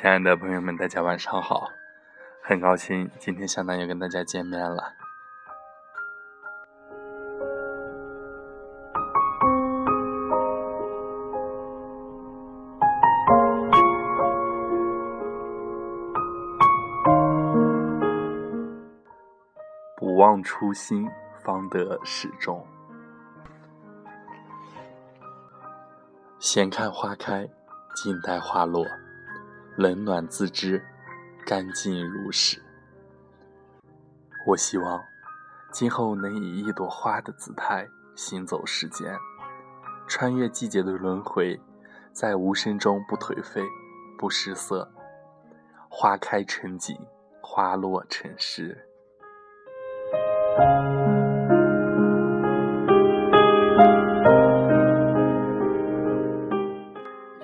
亲爱的朋友们，大家晚上好！很高兴今天相当又跟大家见面了。不忘初心，方得始终。闲看花开，静待花落。冷暖自知，干净如是。我希望今后能以一朵花的姿态行走世间，穿越季节的轮回，在无声中不颓废，不失色。花开成景，花落成诗。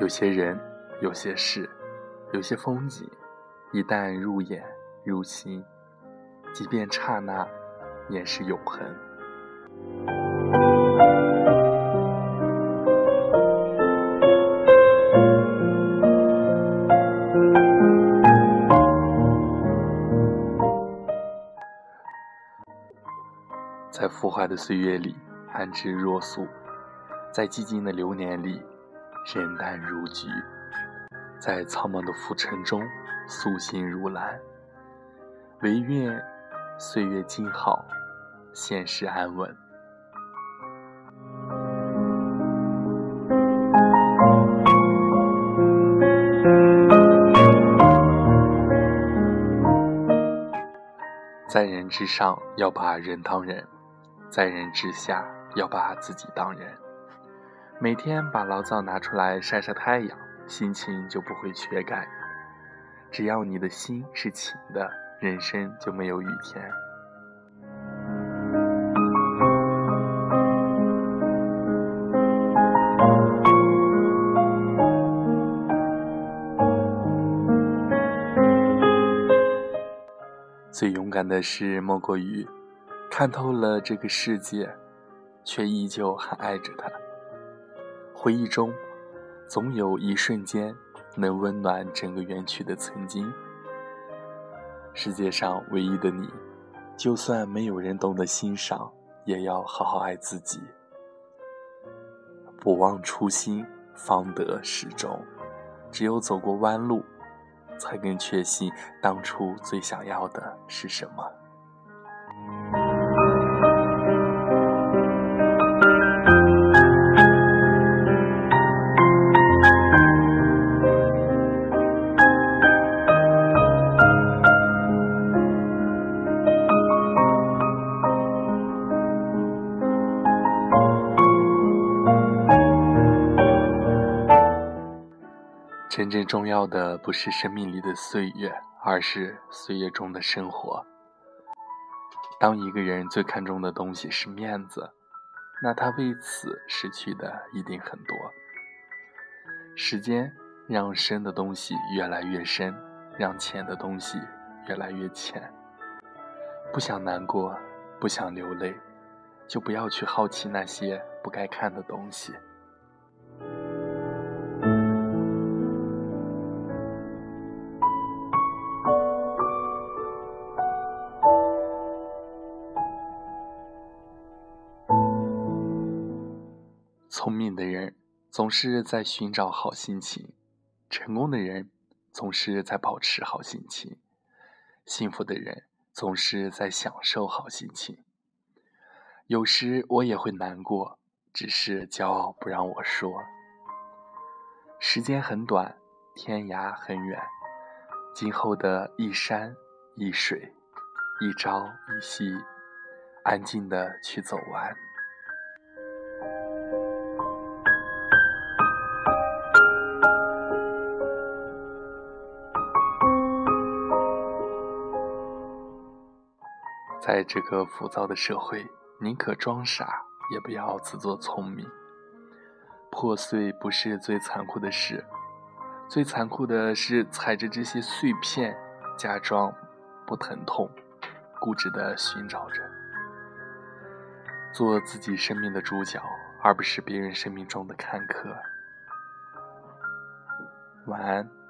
有些人，有些事。有些风景，一旦入眼入心，即便刹那，也是永恒。在浮华的岁月里，安之若素；在寂静的流年里，人淡如菊。在苍茫的浮尘中，素心如兰。唯愿岁月静好，现世安稳。在人之上，要把人当人；在人之下，要把自己当人。每天把牢骚拿出来晒晒太阳。心情就不会缺钙。只要你的心是晴的，人生就没有雨天。最勇敢的事，莫过于看透了这个世界，却依旧还爱着他。回忆中。总有一瞬间，能温暖整个园区的曾经。世界上唯一的你，就算没有人懂得欣赏，也要好好爱自己。不忘初心，方得始终。只有走过弯路，才更确信当初最想要的是什么。真正重要的不是生命里的岁月，而是岁月中的生活。当一个人最看重的东西是面子，那他为此失去的一定很多。时间让深的东西越来越深，让浅的东西越来越浅。不想难过，不想流泪，就不要去好奇那些不该看的东西。聪明的人总是在寻找好心情，成功的人总是在保持好心情，幸福的人总是在享受好心情。有时我也会难过，只是骄傲不让我说。时间很短，天涯很远，今后的一山一水，一朝一夕，安静的去走完。在这个浮躁的社会，宁可装傻，也不要自作聪明。破碎不是最残酷的事，最残酷的是踩着这些碎片，假装不疼痛，固执的寻找着，做自己生命的主角，而不是别人生命中的看客。晚安。